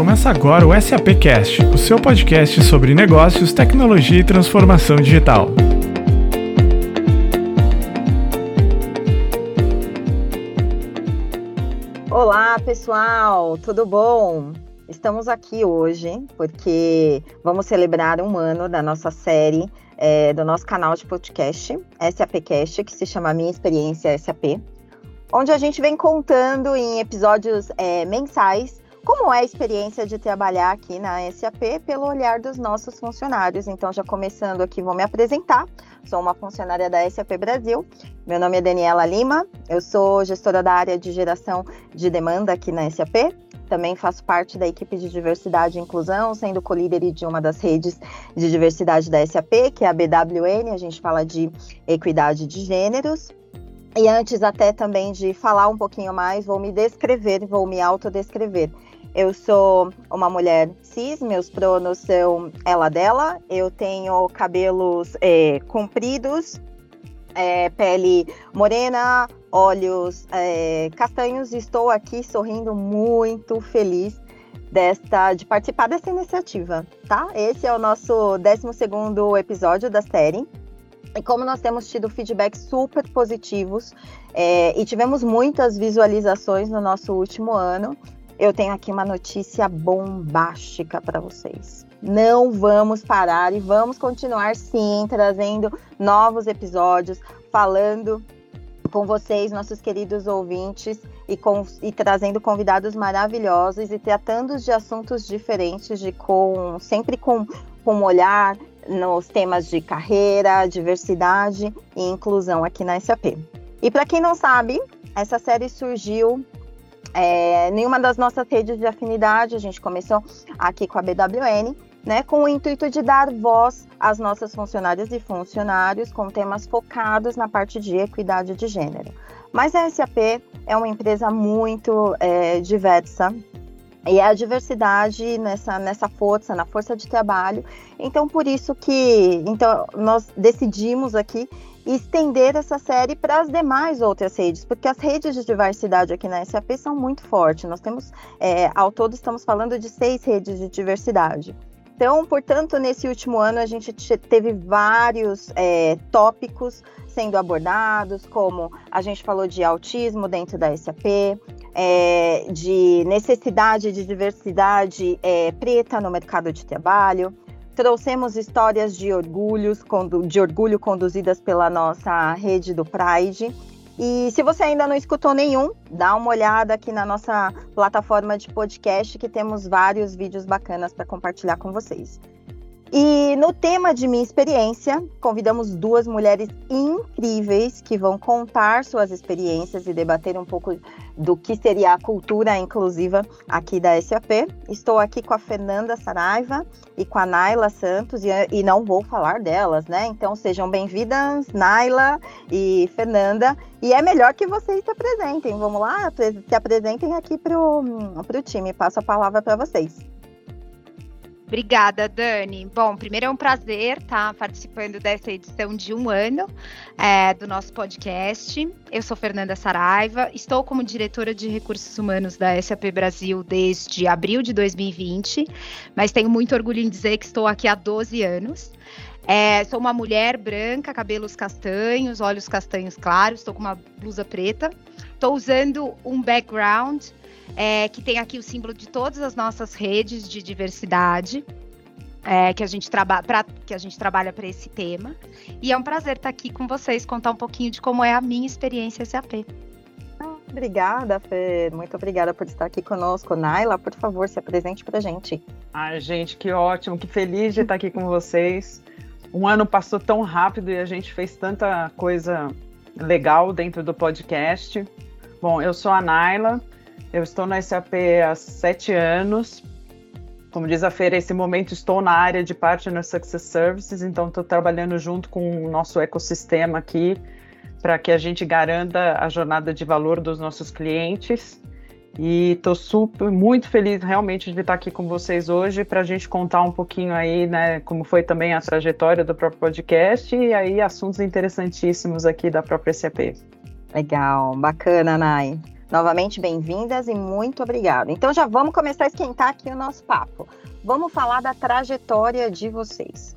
Começa agora o SAP Cast, o seu podcast sobre negócios, tecnologia e transformação digital. Olá, pessoal, tudo bom? Estamos aqui hoje porque vamos celebrar um ano da nossa série, é, do nosso canal de podcast, SAPcast, que se chama Minha Experiência SAP, onde a gente vem contando em episódios é, mensais como é a experiência de trabalhar aqui na SAP pelo olhar dos nossos funcionários. Então, já começando aqui, vou me apresentar. Sou uma funcionária da SAP Brasil. Meu nome é Daniela Lima. Eu sou gestora da área de geração de demanda aqui na SAP. Também faço parte da equipe de diversidade e inclusão, sendo co-líder de uma das redes de diversidade da SAP, que é a BWN. A gente fala de equidade de gêneros. E antes até também de falar um pouquinho mais, vou me descrever, vou me autodescrever. Eu sou uma mulher cis, meus pronos são ela dela. Eu tenho cabelos é, compridos, é, pele morena, olhos é, castanhos. Estou aqui sorrindo muito feliz desta de participar dessa iniciativa, tá? Esse é o nosso 12 segundo episódio da série. E como nós temos tido feedbacks super positivos é, e tivemos muitas visualizações no nosso último ano, eu tenho aqui uma notícia bombástica para vocês. Não vamos parar e vamos continuar sim trazendo novos episódios, falando com vocês, nossos queridos ouvintes, e, com, e trazendo convidados maravilhosos e tratando de assuntos diferentes, de com sempre com, com um olhar nos temas de carreira, diversidade e inclusão aqui na SAP. E para quem não sabe, essa série surgiu é, em uma das nossas redes de afinidade, a gente começou aqui com a BWN, né, com o intuito de dar voz às nossas funcionárias e funcionários com temas focados na parte de equidade de gênero. Mas a SAP é uma empresa muito é, diversa, e a diversidade nessa, nessa força, na força de trabalho. Então, por isso que então, nós decidimos aqui estender essa série para as demais outras redes, porque as redes de diversidade aqui na SAP são muito fortes. Nós temos, é, ao todo, estamos falando de seis redes de diversidade. Então, portanto, nesse último ano a gente teve vários é, tópicos sendo abordados, como a gente falou de autismo dentro da SAP, é, de necessidade de diversidade é, preta no mercado de trabalho. Trouxemos histórias de, orgulhos, de orgulho conduzidas pela nossa rede do Pride. E se você ainda não escutou nenhum, dá uma olhada aqui na nossa plataforma de podcast, que temos vários vídeos bacanas para compartilhar com vocês. E no tema de minha experiência, convidamos duas mulheres incríveis que vão contar suas experiências e debater um pouco do que seria a cultura inclusiva aqui da SAP. Estou aqui com a Fernanda Saraiva e com a Naila Santos, e, e não vou falar delas, né? Então sejam bem-vindas, Naila e Fernanda. E é melhor que vocês se apresentem. Vamos lá, se apresentem aqui para o time. Passo a palavra para vocês. Obrigada, Dani. Bom, primeiro é um prazer estar participando dessa edição de um ano é, do nosso podcast. Eu sou Fernanda Saraiva, estou como diretora de recursos humanos da SAP Brasil desde abril de 2020, mas tenho muito orgulho em dizer que estou aqui há 12 anos. É, sou uma mulher branca, cabelos castanhos, olhos castanhos claros, estou com uma blusa preta. Estou usando um background é, que tem aqui o símbolo de todas as nossas redes de diversidade. É, que, a gente pra, que a gente trabalha para esse tema. E é um prazer estar aqui com vocês, contar um pouquinho de como é a minha experiência SAP. Obrigada, Fê. Muito obrigada por estar aqui conosco. Naila, por favor, se apresente para a gente. Ai, gente, que ótimo, que feliz de estar aqui com vocês. Um ano passou tão rápido e a gente fez tanta coisa legal dentro do podcast. Bom, eu sou a Naila, eu estou na SAP há sete anos. Como diz a Feira, esse momento estou na área de Partner Success Services, então estou trabalhando junto com o nosso ecossistema aqui para que a gente garanta a jornada de valor dos nossos clientes. E estou super, muito feliz realmente de estar aqui com vocês hoje para a gente contar um pouquinho aí, né, como foi também a trajetória do próprio podcast e aí assuntos interessantíssimos aqui da própria SAP. Legal, bacana, Nai. Novamente, bem-vindas e muito obrigada. Então, já vamos começar a esquentar aqui o nosso papo. Vamos falar da trajetória de vocês.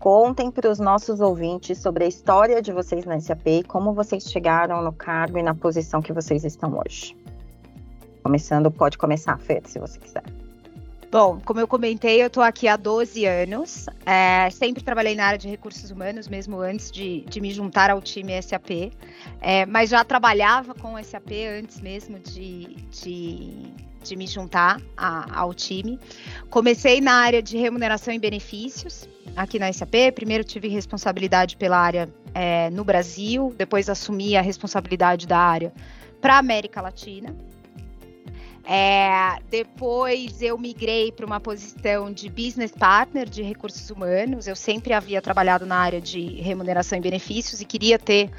Contem para os nossos ouvintes sobre a história de vocês na SAP e como vocês chegaram no cargo e na posição que vocês estão hoje. Começando, pode começar, Fer, se você quiser. Bom, como eu comentei, eu estou aqui há 12 anos. É, sempre trabalhei na área de recursos humanos, mesmo antes de, de me juntar ao time SAP. É, mas já trabalhava com SAP antes mesmo de, de, de me juntar a, ao time. Comecei na área de remuneração e benefícios aqui na SAP. Primeiro tive responsabilidade pela área é, no Brasil, depois assumi a responsabilidade da área para a América Latina. É, depois eu migrei para uma posição de business partner de recursos humanos. Eu sempre havia trabalhado na área de remuneração e benefícios e queria ter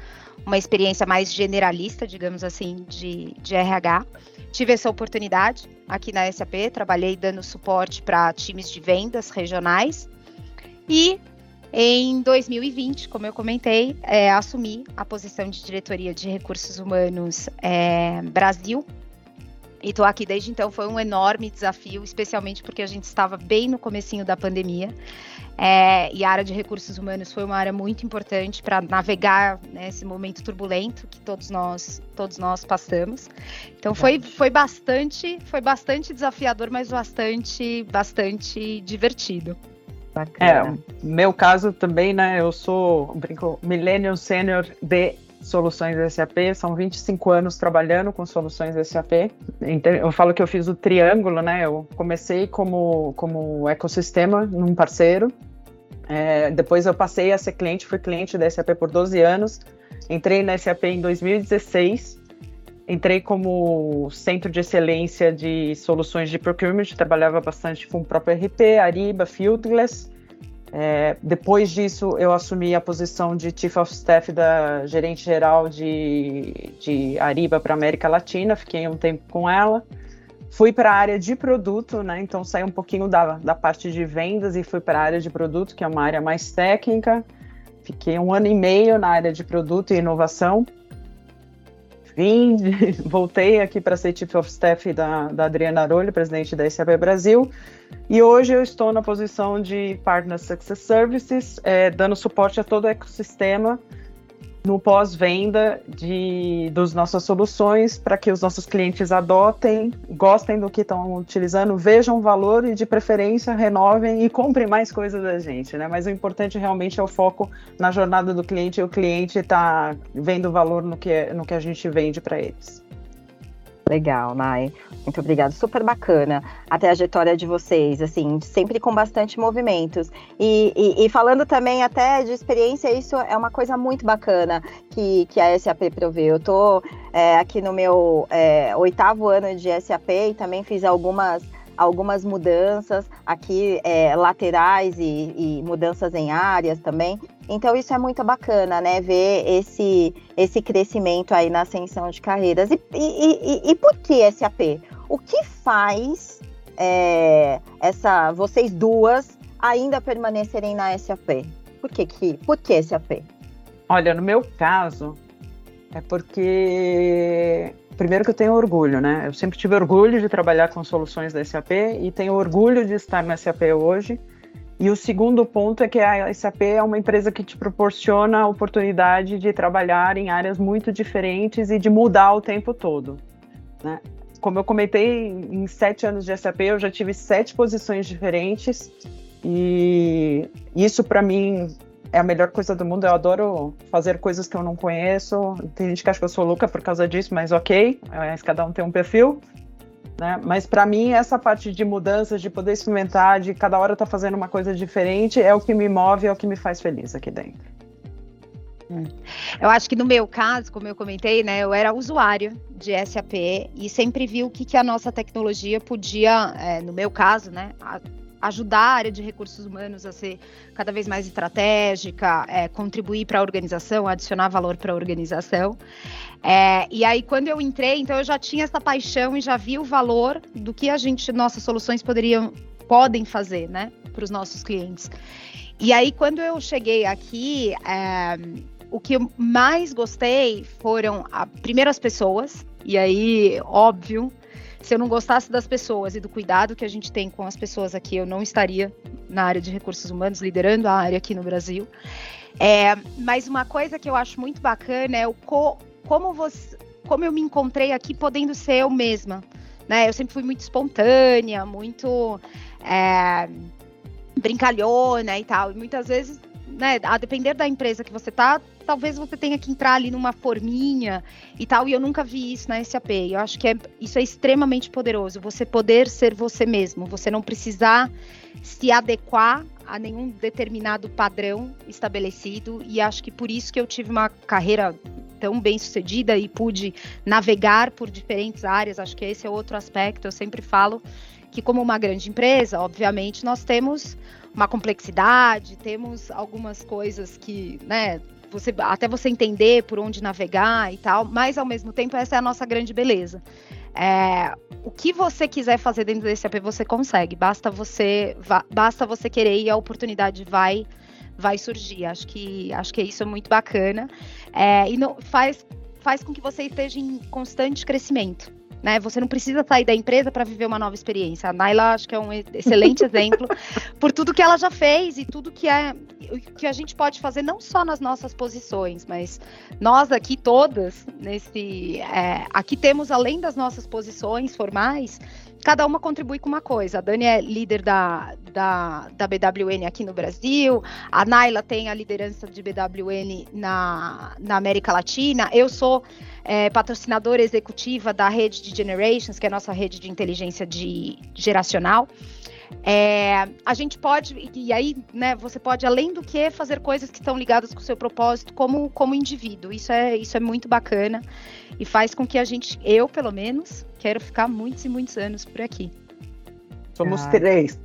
uma experiência mais generalista, digamos assim, de, de RH. Tive essa oportunidade aqui na SAP, trabalhei dando suporte para times de vendas regionais e em 2020, como eu comentei, é, assumi a posição de diretoria de recursos humanos é, Brasil e estou aqui desde então. Foi um enorme desafio, especialmente porque a gente estava bem no comecinho da pandemia. É, e a área de recursos humanos foi uma área muito importante para navegar nesse né, momento turbulento que todos nós todos nós passamos. Então foi, foi bastante foi bastante desafiador, mas bastante bastante divertido. Bacana. É, meu caso também, né? Eu sou brinco, Millennium Senior de soluções SAP, são 25 anos trabalhando com soluções SAP. Eu falo que eu fiz o triângulo, né? Eu comecei como, como ecossistema num parceiro, é, depois eu passei a ser cliente, fui cliente da SAP por 12 anos, entrei na SAP em 2016, entrei como centro de excelência de soluções de procurement, trabalhava bastante com o próprio RP, Ariba, Fieldglass, é, depois disso, eu assumi a posição de Chief of Staff da gerente geral de, de Ariba para América Latina, fiquei um tempo com ela. Fui para a área de produto, né? Então saí um pouquinho da, da parte de vendas e fui para a área de produto, que é uma área mais técnica. Fiquei um ano e meio na área de produto e inovação. Vim, voltei aqui para ser Chief of Staff da, da Adriana Arolho, presidente da SAP Brasil. E hoje eu estou na posição de Partner Success Services, é, dando suporte a todo o ecossistema no pós-venda de das nossas soluções para que os nossos clientes adotem, gostem do que estão utilizando, vejam o valor e de preferência renovem e comprem mais coisas da gente, né? Mas o importante realmente é o foco na jornada do cliente e o cliente está vendo valor no que, no que a gente vende para eles. Legal, Nai. Muito obrigada. Super bacana a trajetória de vocês, assim, sempre com bastante movimentos. E, e, e, falando também até de experiência, isso é uma coisa muito bacana que, que a SAP provê. Eu estou é, aqui no meu é, oitavo ano de SAP e também fiz algumas algumas mudanças aqui é, laterais e, e, mudanças em áreas também. Então isso é muito bacana, né? Ver esse, esse crescimento aí na ascensão de carreiras. E, e, e por que SAP? O que faz é, essa vocês duas ainda permanecerem na SAP? Por que, que, por que SAP? Olha, no meu caso, é porque primeiro que eu tenho orgulho, né? Eu sempre tive orgulho de trabalhar com soluções da SAP e tenho orgulho de estar na SAP hoje. E o segundo ponto é que a SAP é uma empresa que te proporciona a oportunidade de trabalhar em áreas muito diferentes e de mudar o tempo todo. Né? Como eu comentei, em sete anos de SAP eu já tive sete posições diferentes e isso para mim é a melhor coisa do mundo. Eu adoro fazer coisas que eu não conheço. Tem gente que acha que eu sou louca por causa disso, mas ok, mas cada um tem um perfil. Né? Mas para mim, essa parte de mudanças, de poder experimentar, de cada hora estar tá fazendo uma coisa diferente, é o que me move, é o que me faz feliz aqui dentro. Hum. Eu acho que no meu caso, como eu comentei, né, eu era usuário de SAP e sempre vi o que, que a nossa tecnologia podia, é, no meu caso, né, ajudar a área de recursos humanos a ser cada vez mais estratégica, é, contribuir para a organização, adicionar valor para a organização. É, e aí, quando eu entrei, então eu já tinha essa paixão e já vi o valor do que a gente, nossas soluções poderiam, podem fazer, né, para os nossos clientes. E aí, quando eu cheguei aqui, é, o que eu mais gostei foram, a, primeiro, as pessoas, e aí, óbvio, se eu não gostasse das pessoas e do cuidado que a gente tem com as pessoas aqui, eu não estaria na área de recursos humanos, liderando a área aqui no Brasil. É, mas uma coisa que eu acho muito bacana é o co, como você, como eu me encontrei aqui podendo ser eu mesma. Né? Eu sempre fui muito espontânea, muito é, brincalhona e tal. E muitas vezes, né, a depender da empresa que você tá, talvez você tenha que entrar ali numa forminha e tal. E eu nunca vi isso na SAP. Eu acho que é, isso é extremamente poderoso. Você poder ser você mesmo, você não precisar se adequar a nenhum determinado padrão estabelecido. E acho que por isso que eu tive uma carreira tão bem sucedida e pude navegar por diferentes áreas. Acho que esse é outro aspecto. Eu sempre falo que, como uma grande empresa, obviamente, nós temos uma complexidade, temos algumas coisas que, né, você, até você entender por onde navegar e tal, mas ao mesmo tempo essa é a nossa grande beleza. É, o que você quiser fazer dentro desse AP você consegue, basta você basta você querer e a oportunidade vai vai surgir. Acho que acho que isso é muito bacana é, e faz faz com que você esteja em constante crescimento. Né? Você não precisa sair da empresa para viver uma nova experiência. A Naila acho que é um excelente exemplo por tudo que ela já fez e tudo que é que a gente pode fazer não só nas nossas posições, mas nós aqui todas nesse é, aqui temos além das nossas posições formais cada uma contribui com uma coisa. A Dani é líder da, da, da BWN aqui no Brasil, a Naila tem a liderança de BWN na, na América Latina, eu sou é, patrocinadora executiva da rede de Generations, que é a nossa rede de inteligência de, geracional. É, a gente pode, e aí, né, você pode, além do que, fazer coisas que estão ligadas com o seu propósito como, como indivíduo. Isso é, isso é muito bacana e faz com que a gente, eu pelo menos, quero ficar muitos e muitos anos por aqui. Somos ah. três.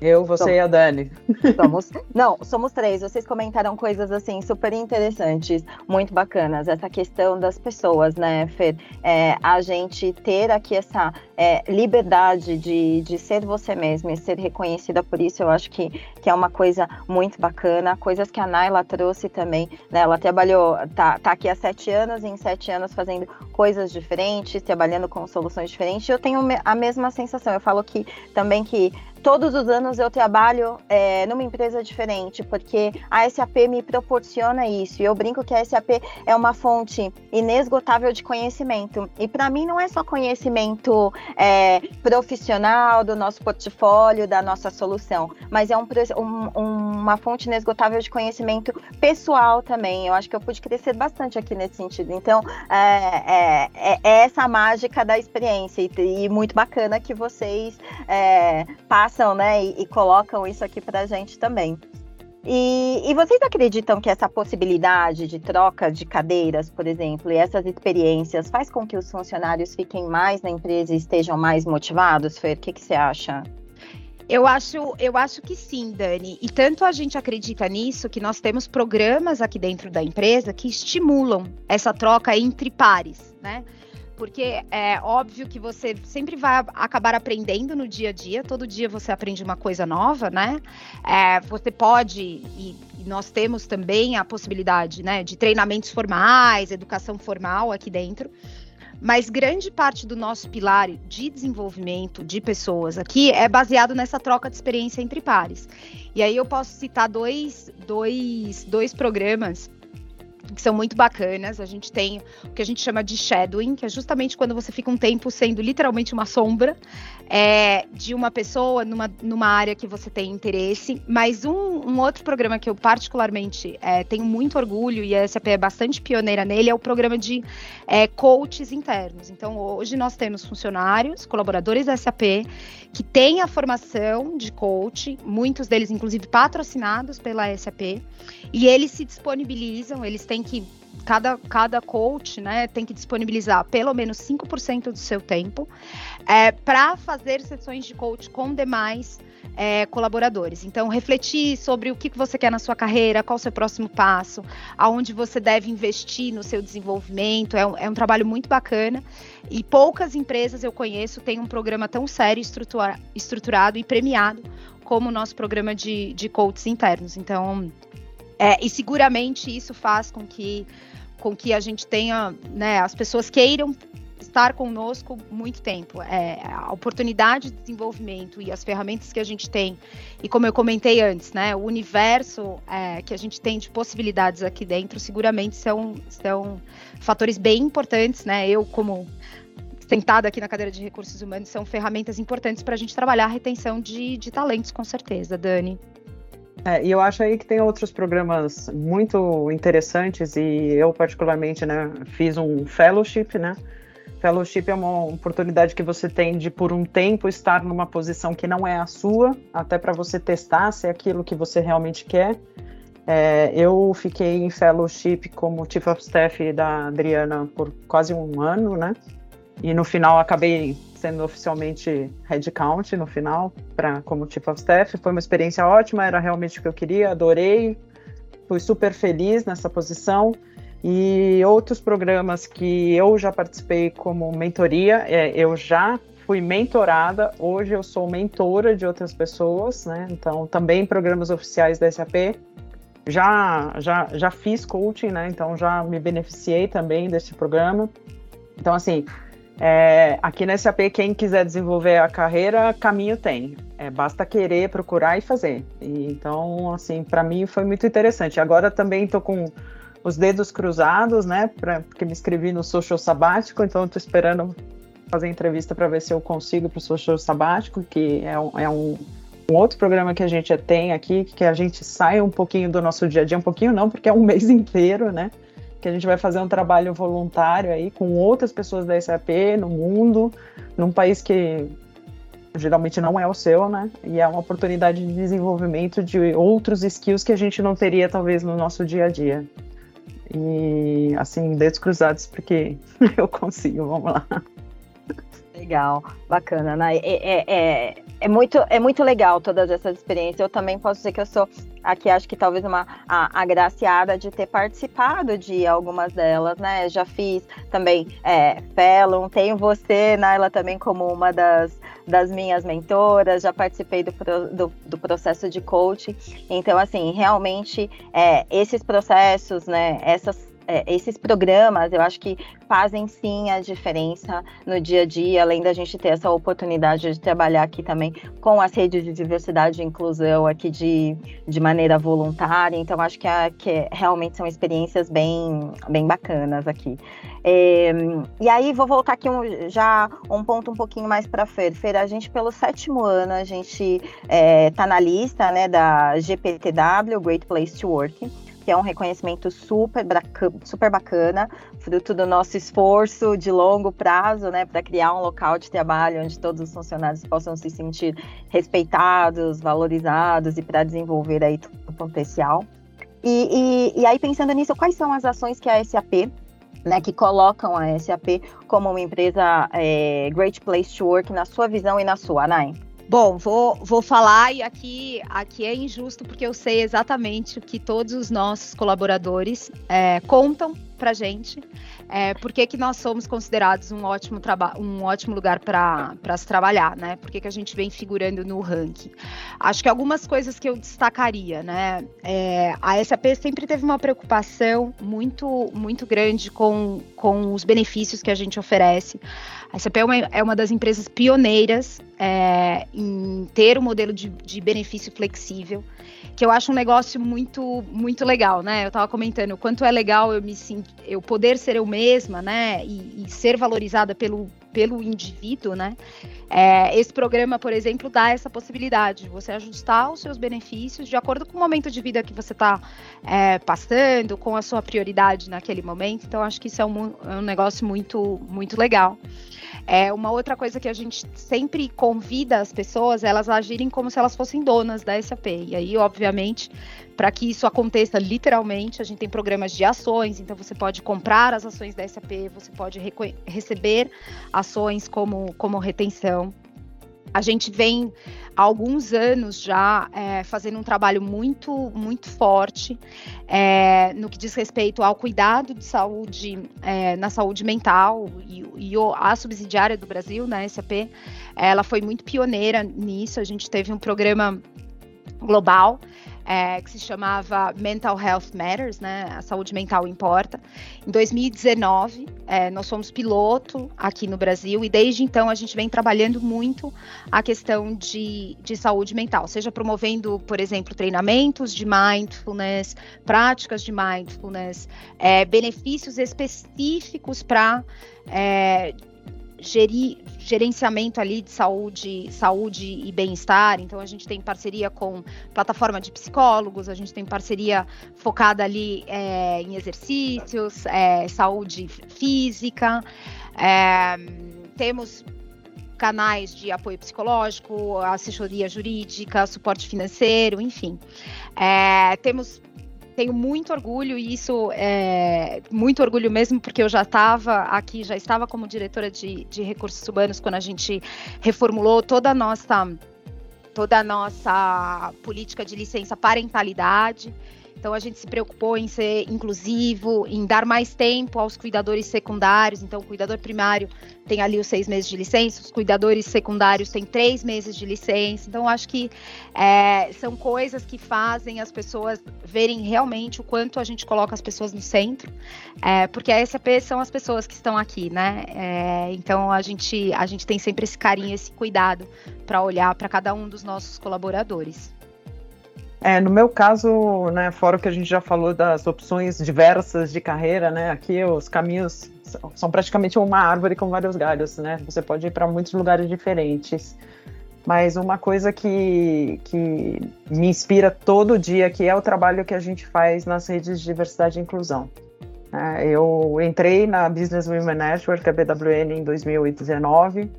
Eu, você somos, e a Dani. Somos, não, somos três. Vocês comentaram coisas assim super interessantes, muito bacanas. Essa questão das pessoas, né, Fer? É, a gente ter aqui essa é, liberdade de, de ser você mesma e ser reconhecida por isso, eu acho que, que é uma coisa muito bacana. Coisas que a Naila trouxe também, né? Ela trabalhou, tá, tá aqui há sete anos, e em sete anos fazendo coisas diferentes, trabalhando com soluções diferentes. Eu tenho a mesma sensação. Eu falo que também que todos os anos eu trabalho é, numa empresa diferente, porque a SAP me proporciona isso. E eu brinco que a SAP é uma fonte inesgotável de conhecimento. E para mim não é só conhecimento é, profissional do nosso portfólio, da nossa solução, mas é um, um, uma fonte inesgotável de conhecimento pessoal também. Eu acho que eu pude crescer bastante aqui nesse sentido. Então, é, é, é essa mágica da experiência e, e, muito bacana que vocês é, passam né, e, e colocam isso aqui para a gente também. E, e, vocês acreditam que essa possibilidade de troca de cadeiras, por exemplo, e essas experiências faz com que os funcionários fiquem mais na empresa e estejam mais motivados, Fer? O que, que você acha? Eu acho, eu acho que sim, Dani. E tanto a gente acredita nisso que nós temos programas aqui dentro da empresa que estimulam essa troca entre pares, né? Porque é óbvio que você sempre vai acabar aprendendo no dia a dia, todo dia você aprende uma coisa nova, né? É, você pode, e, e, nós temos também a possibilidade, né, de treinamentos formais, educação formal aqui dentro. Mas grande parte do nosso pilar de desenvolvimento de pessoas aqui é baseado nessa troca de experiência entre pares. E aí eu posso citar dois, dois, dois programas que são muito bacanas. A gente tem o que a gente chama de shadowing, que é justamente quando você fica um tempo sendo literalmente uma sombra é, de uma pessoa numa, numa área que você tem interesse. Mas um, um outro programa que eu particularmente é, tenho muito orgulho e a SAP é bastante pioneira nele é o programa de é, coaches internos. Então, hoje nós temos funcionários, colaboradores da SAP, que têm a formação de coach, muitos deles, inclusive, patrocinados pela SAP, e eles se disponibilizam, eles têm que cada, cada coach né, tem que disponibilizar pelo menos 5% do seu tempo é, para fazer sessões de coach com demais é, colaboradores. Então, refletir sobre o que você quer na sua carreira, qual o seu próximo passo, aonde você deve investir no seu desenvolvimento. É um, é um trabalho muito bacana. E poucas empresas eu conheço têm um programa tão sério, estrutura, estruturado e premiado como o nosso programa de, de coaches internos. Então, É, e seguramente isso faz com que, com que a gente tenha, né, as pessoas queiram estar conosco muito tempo. É, a oportunidade de desenvolvimento e as ferramentas que a gente tem, e como eu comentei antes, né, o universo é, que a gente tem de possibilidades aqui dentro, seguramente são, são fatores bem importantes, né? Eu, como sentada aqui na cadeira de recursos humanos, são ferramentas importantes para a gente trabalhar a retenção de, de talentos, com certeza, Dani. É, e eu acho aí que tem outros programas muito interessantes e eu particularmente, né, fiz um fellowship, né, Fellowship é uma oportunidade que você tem de, por um tempo, estar numa posição que não é a sua, até para você testar se é aquilo que você realmente quer. É, eu fiquei em fellowship como Chief of Staff da Adriana por quase um ano, né? E no final acabei sendo oficialmente headcount no final, pra, como Chief of Staff. Foi uma experiência ótima, era realmente o que eu queria, adorei. Fui super feliz nessa posição. E outros programas que eu já participei como mentoria, é, eu já fui mentorada, hoje eu sou mentora de outras pessoas, né? Então, também programas oficiais da SAP. Já, já, já fiz coaching, né? Então, já me beneficiei também desse programa. Então, assim, é, aqui na SAP, quem quiser desenvolver a carreira, caminho tem. É, basta querer, procurar e fazer. E, então, assim, para mim foi muito interessante. Agora também estou com os dedos cruzados, né? Pra, porque me inscrevi no social sabático, então estou esperando fazer entrevista para ver se eu consigo para o social sabático, que é, um, é um, um, outro programa que a gente tem aqui, que a gente sai um pouquinho do nosso dia a dia, um pouquinho não, porque é um mês inteiro, né? Que a gente vai fazer um trabalho voluntário aí com outras pessoas da SAP no mundo, num país que geralmente não é o seu, né? E é uma oportunidade de desenvolvimento de outros skills que a gente não teria talvez no nosso dia a dia. E assim, dedos cruzados porque eu consigo, vamos lá. Legal, bacana, né? É, é, é, é, muito, é muito legal todas essas experiências. Eu também posso dizer que eu sou aqui, acho que talvez uma a, agraciada de ter participado de algumas delas, né? Já fiz também é, tenho você, Naila, também como uma das, das minhas mentoras, já participei do, do, do processo de coaching. Então, assim, realmente, é, esses processos, né? Essas é, esses programas, eu acho que fazem sim a diferença no dia a dia, além da gente ter essa oportunidade de trabalhar aqui também com as redes de diversidade e inclusão aqui de, de maneira voluntária. Então, acho que, a, que realmente são experiências bem, bem bacanas aqui. É, e aí, vou voltar aqui um, já um ponto um pouquinho mais para Fer. Fer, a gente, pelo sétimo ano, a gente está é, tá na lista né, da GPTW, Great Place to Work que é um reconhecimento super, super bacana, fruto do nosso esforço de longo prazo, né, para criar um local de trabalho onde todos os funcionários possam se sentir respeitados, valorizados e para desenvolver aí o potencial. E, e, e aí, pensando nisso, quais são as ações que a SAP né, que colocam a SAP como uma empresa é, Great Place to Work na sua visão e na sua, Nai? Bom, vou, vou falar e aqui, aqui é injusto porque eu sei exatamente o que todos os nossos colaboradores é, contam para gente. É, por que, nós somos considerados um ótimo, um ótimo lugar para se trabalhar, né? Por que, que a gente vem figurando no ranking? Acho que algumas coisas que eu destacaria, né? É, a SAP sempre teve uma preocupação muito, muito grande com, com os benefícios que a gente oferece. A SAP é uma, é uma das empresas pioneiras é, em ter um modelo de, de benefício flexível que eu acho um negócio muito muito legal, né? Eu estava comentando o quanto é legal eu me eu poder ser eu mesma, né? E, e ser valorizada pelo, pelo indivíduo, né? É, esse programa, por exemplo, dá essa possibilidade de você ajustar os seus benefícios de acordo com o momento de vida que você está é, passando, com a sua prioridade naquele momento. Então, acho que isso é um, é um negócio muito, muito legal. É uma outra coisa que a gente sempre convida as pessoas, elas agirem como se elas fossem donas da SAP. E aí, obviamente, para que isso aconteça literalmente, a gente tem programas de ações, então você pode comprar as ações da SAP, você pode receber ações como, como retenção. A gente vem há alguns anos já é, fazendo um trabalho muito, muito forte é, no que diz respeito ao cuidado de saúde é, na saúde mental e, e, a subsidiária do Brasil, né, SAP, ela foi muito pioneira nisso. A gente teve um programa global é, que se chamava Mental Health Matters, né? A saúde mental importa. Em 2019, é, nós fomos piloto aqui no Brasil e desde então a gente vem trabalhando muito a questão de, de saúde mental, seja promovendo, por exemplo, treinamentos de mindfulness, práticas de mindfulness, é, benefícios específicos para é, gerir, gerenciamento ali de saúde, saúde e bem-estar. Então a gente tem parceria com plataforma de psicólogos, a gente tem parceria focada ali é, em exercícios, é, saúde física. É, temos canais de apoio psicológico, assessoria jurídica, suporte financeiro, enfim. É, temos tenho muito orgulho e isso é muito orgulho mesmo, porque eu já estava aqui, já estava como diretora de, de recursos humanos quando a gente reformulou toda a nossa toda a nossa política de licença parentalidade. Então a gente se preocupou em ser inclusivo, em dar mais tempo aos cuidadores secundários. Então o cuidador primário tem ali os seis meses de licença, os cuidadores secundários têm três meses de licença. Então acho que é, são coisas que fazem as pessoas verem realmente o quanto a gente coloca as pessoas no centro, é, porque a SAP são as pessoas que estão aqui, né? É, então a gente a gente tem sempre esse carinho, esse cuidado para olhar para cada um dos nossos colaboradores. É, no meu caso, né, fora o que a gente já falou das opções diversas de carreira, né, aqui os caminhos são praticamente uma árvore com vários galhos, né, você pode ir para muitos lugares diferentes. Mas uma coisa que, que me inspira todo dia, que é o trabalho que a gente faz nas redes de diversidade e inclusão. É, eu entrei na Business Women Network, a BWN, em 2019,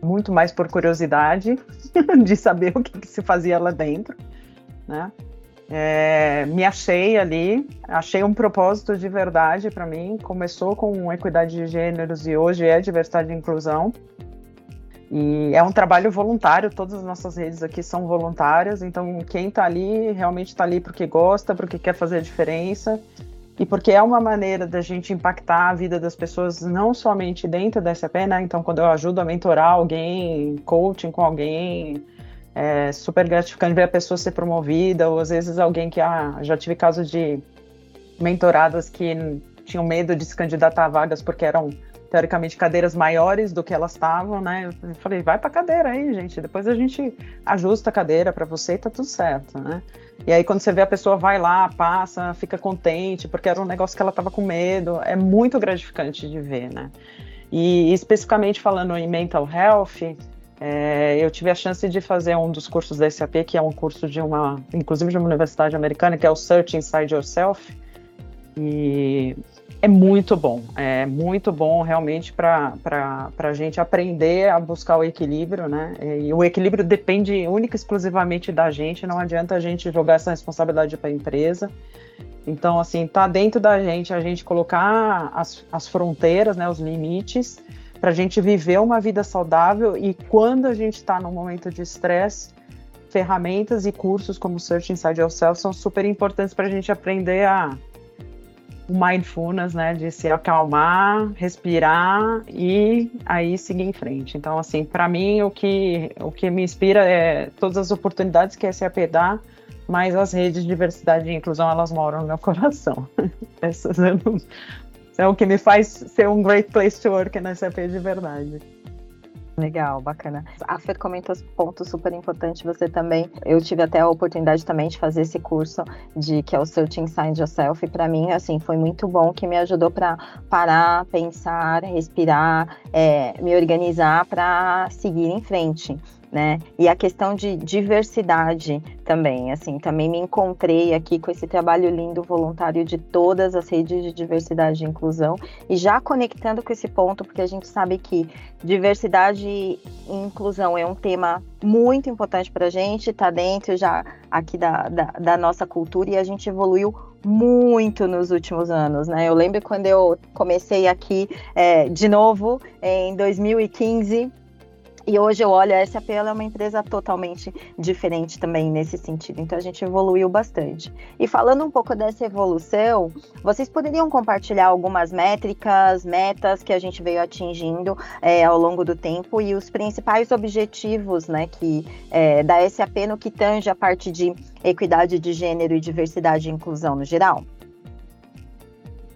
muito mais por curiosidade de saber o que, que se fazia lá dentro né? É, me achei ali, achei um propósito de verdade para mim. Começou com equidade de gêneros e hoje é diversidade e inclusão. E é um trabalho voluntário, todas as nossas redes aqui são voluntárias, então quem está ali realmente está ali porque gosta, porque quer fazer a diferença e porque é uma maneira da gente impactar a vida das pessoas não somente dentro da SAP, né? Então, quando eu ajudo a mentorar alguém, coaching com alguém, é super gratificante ver a pessoa ser promovida, ou às vezes alguém que ah, já tive casos de mentoradas que tinham medo de se candidatar a vagas porque eram teoricamente cadeiras maiores do que elas estavam, né? Eu falei, vai para cadeira aí, gente. Depois a gente ajusta a cadeira para você e tá tudo certo, né? E aí quando você vê a pessoa vai lá, passa, fica contente porque era um negócio que ela estava com medo, é muito gratificante de ver, né? E especificamente falando em mental health, é, eu tive a chance de fazer um dos cursos da SAP, que é um curso de uma, inclusive de uma universidade americana, que é o Search Inside Yourself. E é muito bom, é muito bom realmente para a gente aprender a buscar o equilíbrio, né? E o equilíbrio depende única e exclusivamente da gente, não adianta a gente jogar essa responsabilidade para a empresa. Então, assim, tá dentro da gente a gente colocar as, as fronteiras, né, os limites, para a gente viver uma vida saudável e quando a gente está num momento de estresse, ferramentas e cursos como Search Inside Yourself são super importantes para a gente aprender a o mindfulness, né, de se acalmar, respirar e aí seguir em frente. Então, assim, para mim o que o que me inspira é todas as oportunidades que a SAP dá, mas as redes de diversidade e inclusão elas moram no meu coração. Essas eu não, é o que me faz ser um great place to work na SAP de verdade. Legal, bacana. A Fer comentou pontos super importantes. Você também, eu tive até a oportunidade também de fazer esse curso de que é o Search Inside Yourself. E para mim, assim, foi muito bom que me ajudou para parar, pensar, respirar, é, me organizar para seguir em frente né? E a questão de diversidade também, assim, também me encontrei aqui com esse trabalho lindo voluntário de todas as redes de diversidade e inclusão e já conectando com esse ponto, porque a gente sabe que diversidade e inclusão é um tema muito importante para a gente, está dentro já aqui da, da, da nossa cultura e a gente evoluiu muito nos últimos anos, né? Eu lembro quando eu comecei aqui é, de novo em 2015 E hoje eu olho, a SAP é uma empresa totalmente diferente também nesse sentido, então a gente evoluiu bastante. E falando um pouco dessa evolução, vocês poderiam compartilhar algumas métricas, metas que a gente veio atingindo é, ao longo do tempo e os principais objetivos né, que, é, da SAP no que tange a parte de equidade de gênero e diversidade e inclusão no geral?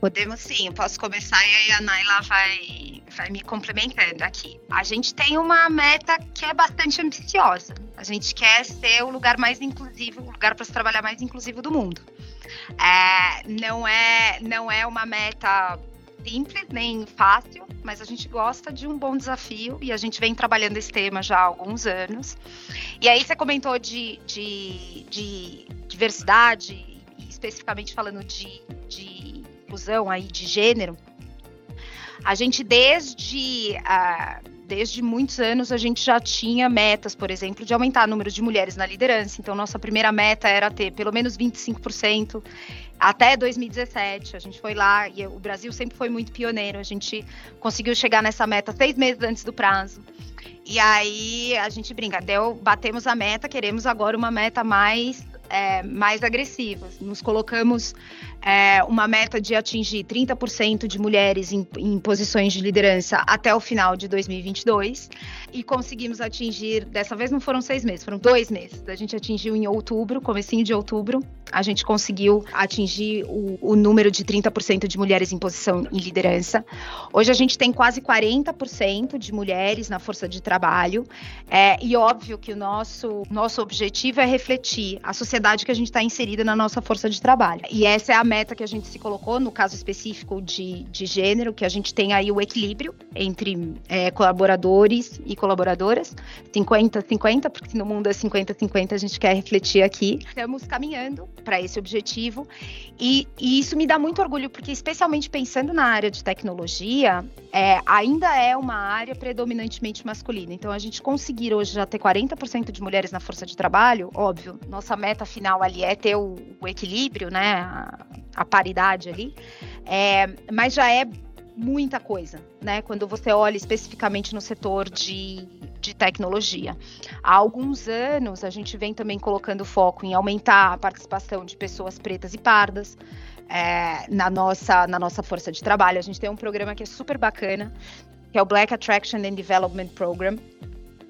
Podemos sim, posso começar e aí a Naila vai, vai me complementando aqui. A gente tem uma meta que é bastante ambiciosa. A gente quer ser o lugar mais inclusivo, o lugar para se trabalhar mais inclusivo do mundo. É, não, é, não é uma meta simples nem fácil, mas a gente gosta de um bom desafio e a gente vem trabalhando esse tema já há alguns anos. E aí você comentou de, de, de diversidade, especificamente falando de, de inclusão aí de gênero, a gente desde uh, desde muitos anos a gente já tinha metas, por exemplo, de aumentar o número de mulheres na liderança. Então, nossa primeira meta era ter pelo menos 25% até 2017. A gente foi lá e o Brasil sempre foi muito pioneiro. A gente conseguiu chegar nessa meta seis meses antes do prazo. E aí a gente brinca, deu, batemos a meta, queremos agora uma meta mais é, mais agressivas. Nos colocamos é, uma meta de atingir 30% de mulheres em, em, posições de liderança até o final de 2022 e conseguimos atingir, dessa vez não foram seis meses, foram dois meses. A gente atingiu em outubro, comecinho de outubro, a gente conseguiu atingir o, o número de 30% de mulheres em posição em liderança. Hoje a gente tem quase 40% de mulheres na força de trabalho é, e óbvio que o nosso, nosso objetivo é refletir a sociedade que a gente está inserida na nossa força de trabalho. E essa é a meta que a gente se colocou, no caso específico de, de gênero, que a gente tem aí o equilíbrio entre é, colaboradores e colaboradoras, 50-50, porque no mundo é 50-50, a gente quer refletir aqui. Estamos caminhando para esse objetivo e, e, isso me dá muito orgulho, porque especialmente pensando na área de tecnologia, é, ainda é uma área predominantemente masculina. Então, a gente conseguir hoje já ter 40% de mulheres na força de trabalho, óbvio, nossa meta final ali é ter o, o equilíbrio, né, a, paridade ali, é, mas já é muita coisa, né? Quando você olha especificamente no setor de, de tecnologia. Há alguns anos a gente vem também colocando foco em aumentar a participação de pessoas pretas e pardas. É, na, nossa, na nossa força de trabalho. A gente tem um programa que é super bacana, que é o Black Attraction and Development Program,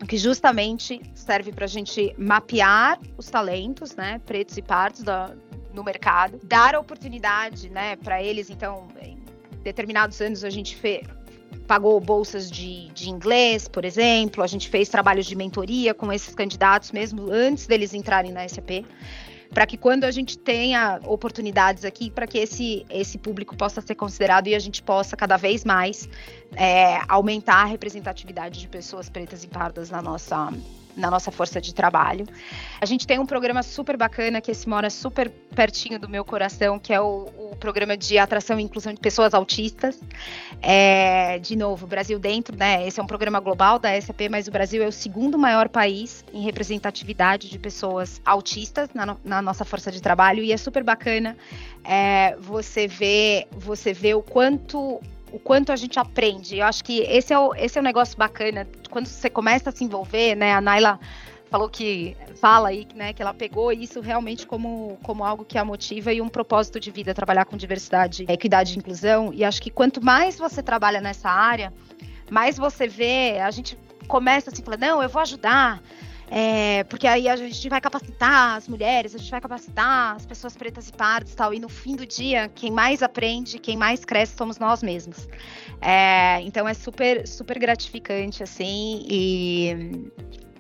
que justamente serve para a gente mapear os talentos, né, pretos e pardos da, no mercado, dar oportunidade, né, para eles. Então, em determinados anos a gente fez pagou bolsas de, de inglês, por exemplo, a gente fez trabalhos de mentoria com esses candidatos mesmo antes deles entrarem na SAP para que quando a gente tenha oportunidades aqui, para que esse, esse público possa ser considerado e a gente possa cada vez mais é, aumentar a representatividade de pessoas pretas e pardas na nossa, na nossa força de trabalho. A gente tem um programa super bacana que esse mora super pertinho do meu coração, que é o, o programa de atração e inclusão de pessoas autistas. É, de novo, Brasil dentro, né? Esse é um programa global da SAP, mas o Brasil é o segundo maior país em representatividade de pessoas autistas na, na nossa força de trabalho e é super bacana é, você ver você vê o quanto o quanto a gente aprende. Eu acho que esse é o, esse é o negócio bacana. Quando você começa a se envolver, né? A Naila falou que fala aí, né, que ela pegou isso realmente como, como algo que a motiva e um propósito de vida, trabalhar com diversidade, equidade e inclusão. E acho que quanto mais você trabalha nessa área, mais você vê, a gente começa assim, falando, não, eu vou ajudar, é, porque aí a gente vai capacitar as mulheres, a gente vai capacitar as pessoas pretas e pardas e tal. E no fim do dia, quem mais aprende, quem mais cresce somos nós mesmos. É, então é super, super gratificante, assim. E,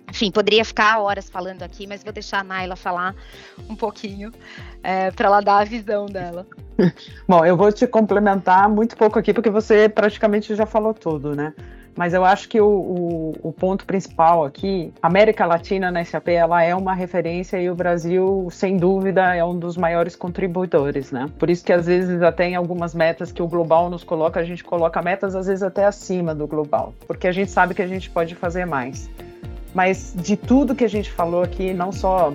enfim, poderia ficar horas falando aqui, mas vou deixar a Naila falar um pouquinho é, para ela dar a visão dela. Bom, eu vou te complementar muito pouco aqui, porque você praticamente já falou tudo, né? Mas eu acho que o, o, o, ponto principal aqui, América Latina na SAP, ela é uma referência e o Brasil, sem dúvida, é um dos maiores contribuidores, né? Por isso que às vezes até em algumas metas que o global nos coloca, a gente coloca metas às vezes até acima do global, porque a gente sabe que a gente pode fazer mais. Mas de tudo que a gente falou aqui, não só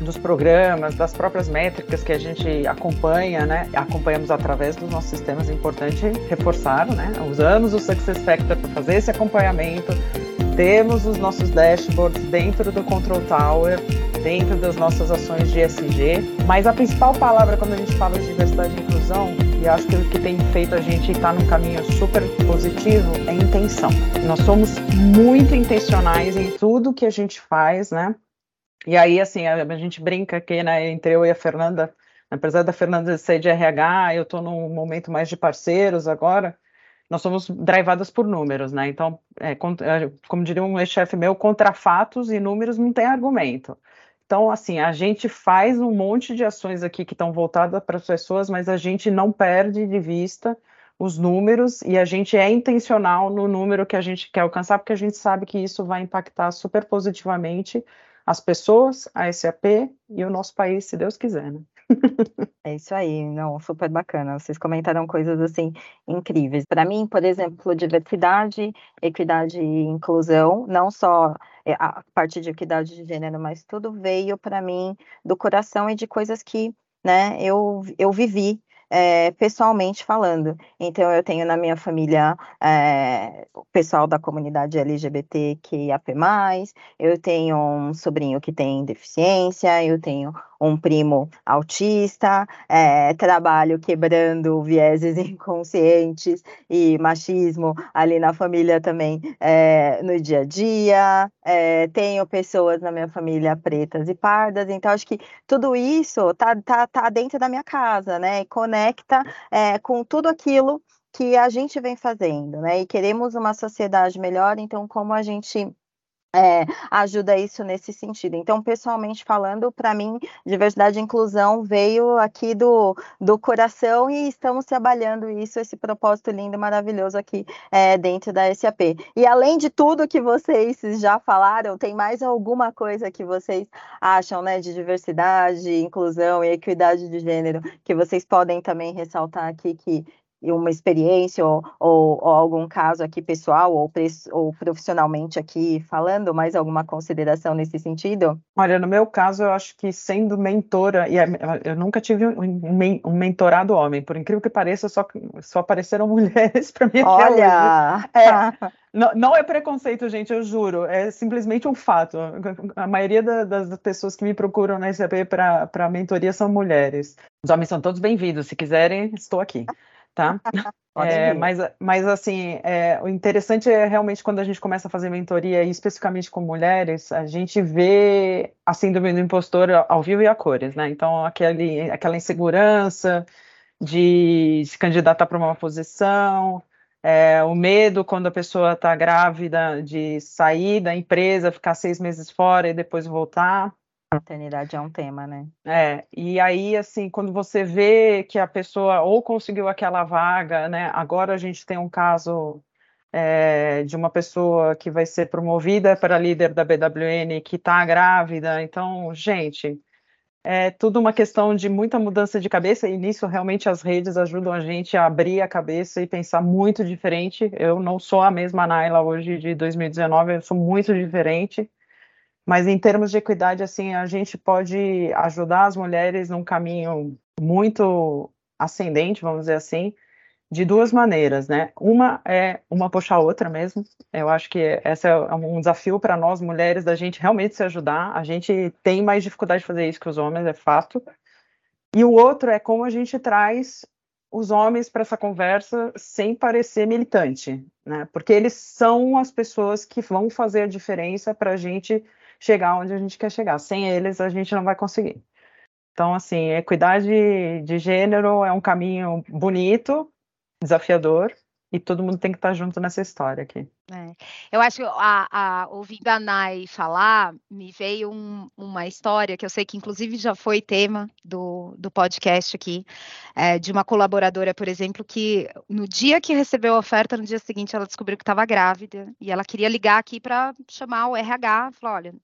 dos programas, das próprias métricas que a gente acompanha, né? Acompanhamos através dos nossos sistemas, é importante reforçar, né? Usamos o Success Factor para fazer esse acompanhamento, temos os nossos dashboards dentro do Control Tower, dentro das nossas ações de ESG, mas a principal palavra quando a gente fala de diversidade e inclusão, e acho que o que tem feito a gente estar num caminho super positivo, é intenção. Nós somos muito intencionais em tudo que a gente faz, né? E aí, assim, a, a gente brinca aqui, né, entre eu e a Fernanda, apesar da Fernanda ser de RH, eu estou num momento mais de parceiros agora, nós somos drivadas por números, né? Então, é, é como diria um ex-chefe meu, contra fatos e números não tem argumento. Então, assim, a gente faz um monte de ações aqui que estão voltadas para as pessoas, mas a gente não perde de vista os números e a gente é intencional no número que a gente quer alcançar, porque a gente sabe que isso vai impactar super positivamente as pessoas, a SAP e o nosso país, se Deus quiser, né? É isso aí, não, super bacana. Vocês comentaram coisas assim incríveis. Para mim, por exemplo, diversidade, equidade e inclusão, não só é, a parte de equidade de gênero, mas tudo veio para mim do coração e de coisas que, né, eu, eu vivi é, pessoalmente falando. Então, eu tenho na minha família é, o pessoal da comunidade LGBTQIAP+, eu tenho um sobrinho que tem deficiência, eu tenho um primo autista, é, trabalho quebrando vieses inconscientes e machismo ali na família também é, no dia a dia. É, tenho pessoas na minha família pretas e pardas, então acho que tudo isso tá, tá, tá dentro da minha casa, né? E conecta é, com tudo aquilo que a gente vem fazendo, né? E queremos uma sociedade melhor, então como a gente é, ajuda isso nesse sentido. Então, pessoalmente falando, para mim, diversidade e inclusão veio aqui do, do coração e estamos trabalhando isso, esse propósito lindo, maravilhoso aqui é, dentro da SAP. E além de tudo que vocês já falaram, tem mais alguma coisa que vocês acham né, de diversidade, inclusão e equidade de gênero que vocês podem também ressaltar aqui que uma experiência ou, ou, ou, algum caso aqui pessoal ou, ou, profissionalmente aqui falando, mais alguma consideração nesse sentido? Olha, no meu caso, eu acho que sendo mentora, e eu nunca tive um, um mentorado homem, por incrível que pareça, só, só apareceram mulheres para mim. Olha! É, não, não, é preconceito, gente, eu juro, é simplesmente um fato. A maioria da, das pessoas que me procuram na SAP para mentoria são mulheres. Os homens são todos bem-vindos, se quiserem, estou aqui tá? É, mas, mas, assim, é, o interessante é realmente quando a gente começa a fazer mentoria, e especificamente com mulheres, a gente vê a síndrome do impostor ao vivo e a cores, né? Então, aquele, aquela insegurança de se candidatar para uma posição, é, o medo quando a pessoa está grávida de sair da empresa, ficar seis meses fora e depois voltar. Maternidade é um tema, né? É, e aí, assim, quando você vê que a pessoa ou conseguiu aquela vaga, né? Agora a gente tem um caso é, de uma pessoa que vai ser promovida para líder da BWN que está grávida. Então, gente, é tudo uma questão de muita mudança de cabeça, e nisso realmente as redes ajudam a gente a abrir a cabeça e pensar muito diferente. Eu não sou a mesma Naila hoje de 2019, eu sou muito diferente. Mas em termos de equidade, assim, a gente pode ajudar as mulheres num caminho muito ascendente, vamos dizer assim, de duas maneiras, né? Uma é uma puxar a outra mesmo. Eu acho que esse é um desafio para nós mulheres da gente realmente se ajudar. A gente tem mais dificuldade de fazer isso que os homens, é fato. E o outro é como a gente traz os homens para essa conversa sem parecer militante, né? Porque eles são as pessoas que vão fazer a diferença para a gente chegar onde a gente quer chegar. Sem eles, a gente não vai conseguir. Então, assim, equidade de gênero é um caminho bonito, desafiador, e todo mundo tem que estar junto nessa história aqui. É. Eu acho, a, a, ouvindo a Nai falar, me veio um, uma história que eu sei que inclusive já foi tema do, do podcast aqui, é, de uma colaboradora, por exemplo, que no dia que recebeu a oferta, no dia seguinte ela descobriu que estava grávida, e ela queria ligar aqui para chamar o RH, falou, olha,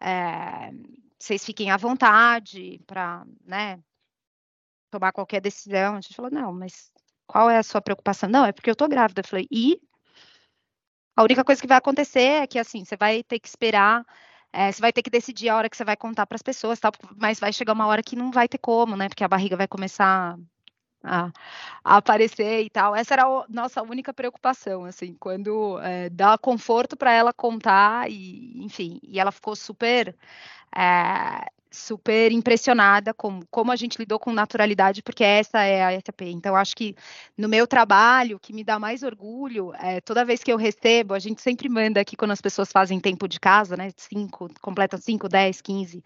é, vocês fiquem à vontade para, né, tomar qualquer decisão. A gente falou, não, mas qual é a sua preocupação? Não, é porque eu tô grávida. Eu falei, e a única coisa que vai acontecer é que, assim, você vai ter que esperar, é, você vai ter que decidir a hora que você vai contar para as pessoas, tal, mas vai chegar uma hora que não vai ter como, né, porque a barriga vai começar a, a, aparecer e tal. Essa era a nossa única preocupação, assim, quando é, dá conforto para ela contar e, enfim, e ela ficou super é, super impressionada com como a gente lidou com naturalidade, porque essa é a SAP. Então, acho que no meu trabalho, o que me dá mais orgulho, é, toda vez que eu recebo, a gente sempre manda aqui quando as pessoas fazem tempo de casa, né? Cinco, completam 5, 10, 15,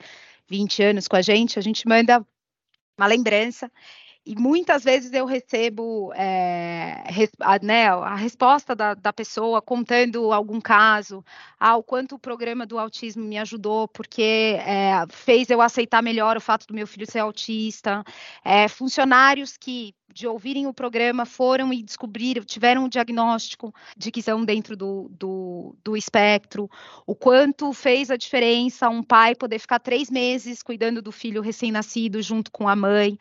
20 anos com a gente, a gente manda uma lembrança. E muitas vezes eu recebo é, a, né, a resposta da, da, pessoa contando algum caso, ah, o quanto o programa do autismo me ajudou, porque é, fez eu aceitar melhor o fato do meu filho ser autista. É, funcionários que de ouvirem o programa, foram e descobriram, tiveram um diagnóstico de que são dentro do, do, do espectro, o quanto fez a diferença um pai poder ficar três meses cuidando do filho recém-nascido junto com a mãe.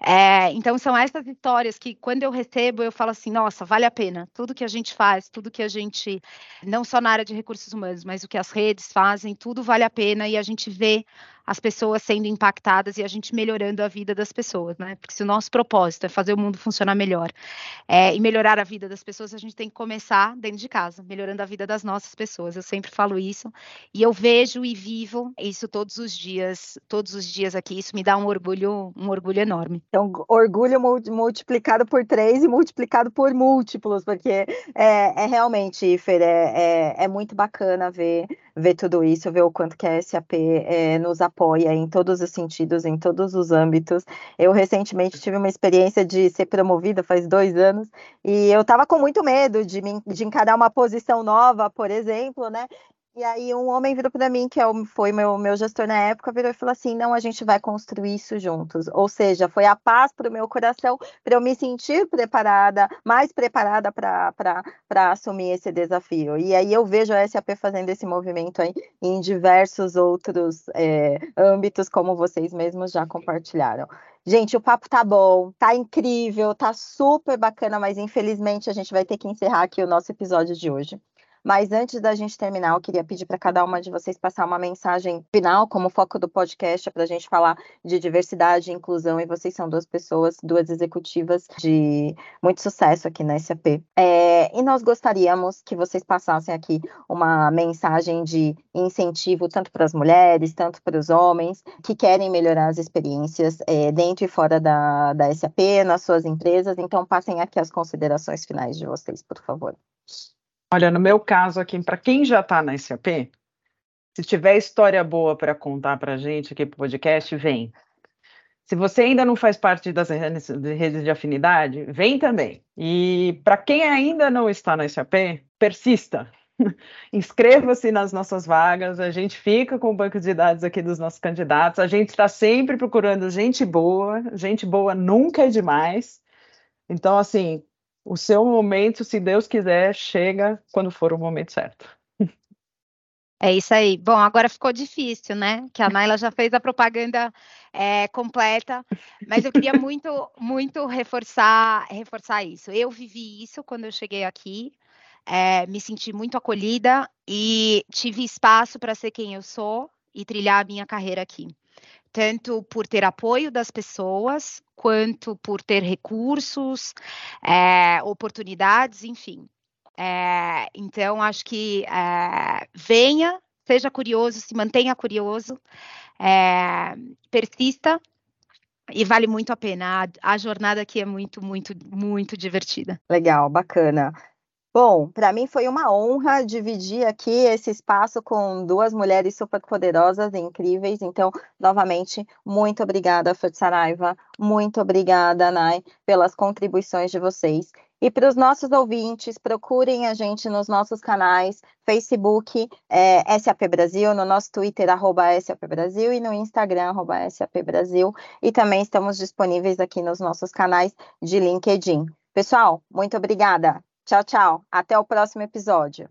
É, então, são essas histórias que, quando eu recebo, eu falo assim: nossa, vale a pena. Tudo que a gente faz, tudo que a gente, não só na área de recursos humanos, mas o que as redes fazem, tudo vale a pena e a gente vê as pessoas sendo impactadas e a gente melhorando a vida das pessoas, né? Porque se o nosso propósito é fazer o mundo funcionar melhor é, e melhorar a vida das pessoas, a gente tem que começar dentro de casa, melhorando a vida das nossas pessoas. Eu sempre falo isso e eu vejo e vivo isso todos os dias, todos os dias aqui. Isso me dá um orgulho, um orgulho enorme. Então, orgulho multiplicado por três e multiplicado por múltiplos, porque é, é realmente, Fer, é, é, é muito bacana ver ver tudo isso, ver o quanto que a SAP é, nos apoia em todos os sentidos, em todos os âmbitos. Eu recentemente tive uma experiência de ser promovida faz dois anos e eu estava com muito medo de, me, de encarar uma posição nova, por exemplo, né? E aí um homem virou para mim, que é foi meu, meu gestor na época, virou e falou assim, não, a gente vai construir isso juntos. Ou seja, foi a paz para o meu coração, para eu me sentir preparada, mais preparada para assumir esse desafio. E aí eu vejo a SAP fazendo esse movimento aí em diversos outros é, âmbitos, como vocês mesmos já compartilharam. Gente, o papo tá bom, tá incrível, tá super bacana, mas infelizmente a gente vai ter que encerrar aqui o nosso episódio de hoje. Mas antes da gente terminar, eu queria pedir para cada uma de vocês passar uma mensagem final, como foco do podcast, para a gente falar de diversidade e inclusão. E vocês são duas pessoas, duas executivas de muito sucesso aqui na SAP. É, e nós gostaríamos que vocês passassem aqui uma mensagem de incentivo, tanto para as mulheres, tanto para os homens, que querem melhorar as experiências é, dentro e fora da, da SAP, nas suas empresas. Então, passem aqui as considerações finais de vocês, por favor. Olha, no meu caso aqui, para quem já está na SAP, se tiver história boa para contar para a gente aqui para o podcast, vem. Se você ainda não faz parte das redes de afinidade, vem também. E para quem ainda não está na SAP, persista. Inscreva-se nas nossas vagas, a gente fica com o banco de dados aqui dos nossos candidatos, a gente está sempre procurando gente boa, gente boa nunca é demais. Então, assim, o seu momento, se Deus quiser, chega quando for o momento certo. É isso aí. Bom, agora ficou difícil, né? Que a Naila já fez a propaganda é, completa, mas eu queria muito, muito reforçar, reforçar isso. Eu vivi isso quando eu cheguei aqui, é, me senti muito acolhida e tive espaço para ser quem eu sou e trilhar a minha carreira aqui tanto por ter apoio das pessoas, quanto por ter recursos, é, oportunidades, enfim. É, então, acho que é, venha, seja curioso, se mantenha curioso, persista e vale muito a pena. A, a, jornada aqui é muito, muito, muito divertida. Legal, bacana. Bom, para mim foi uma honra dividir aqui esse espaço com duas mulheres super poderosas e incríveis. Então, novamente, muito obrigada, Saraiva, muito obrigada, Nai, pelas contribuições de vocês. E para os nossos ouvintes, procurem a gente nos nossos canais, Facebook, é, SAP Brasil, no nosso Twitter, arroba SAP Brasil, e no Instagram, arroba SAP Brasil. E também estamos disponíveis aqui nos nossos canais de LinkedIn. Pessoal, muito obrigada. Tchau, tchau. Até o próximo episódio.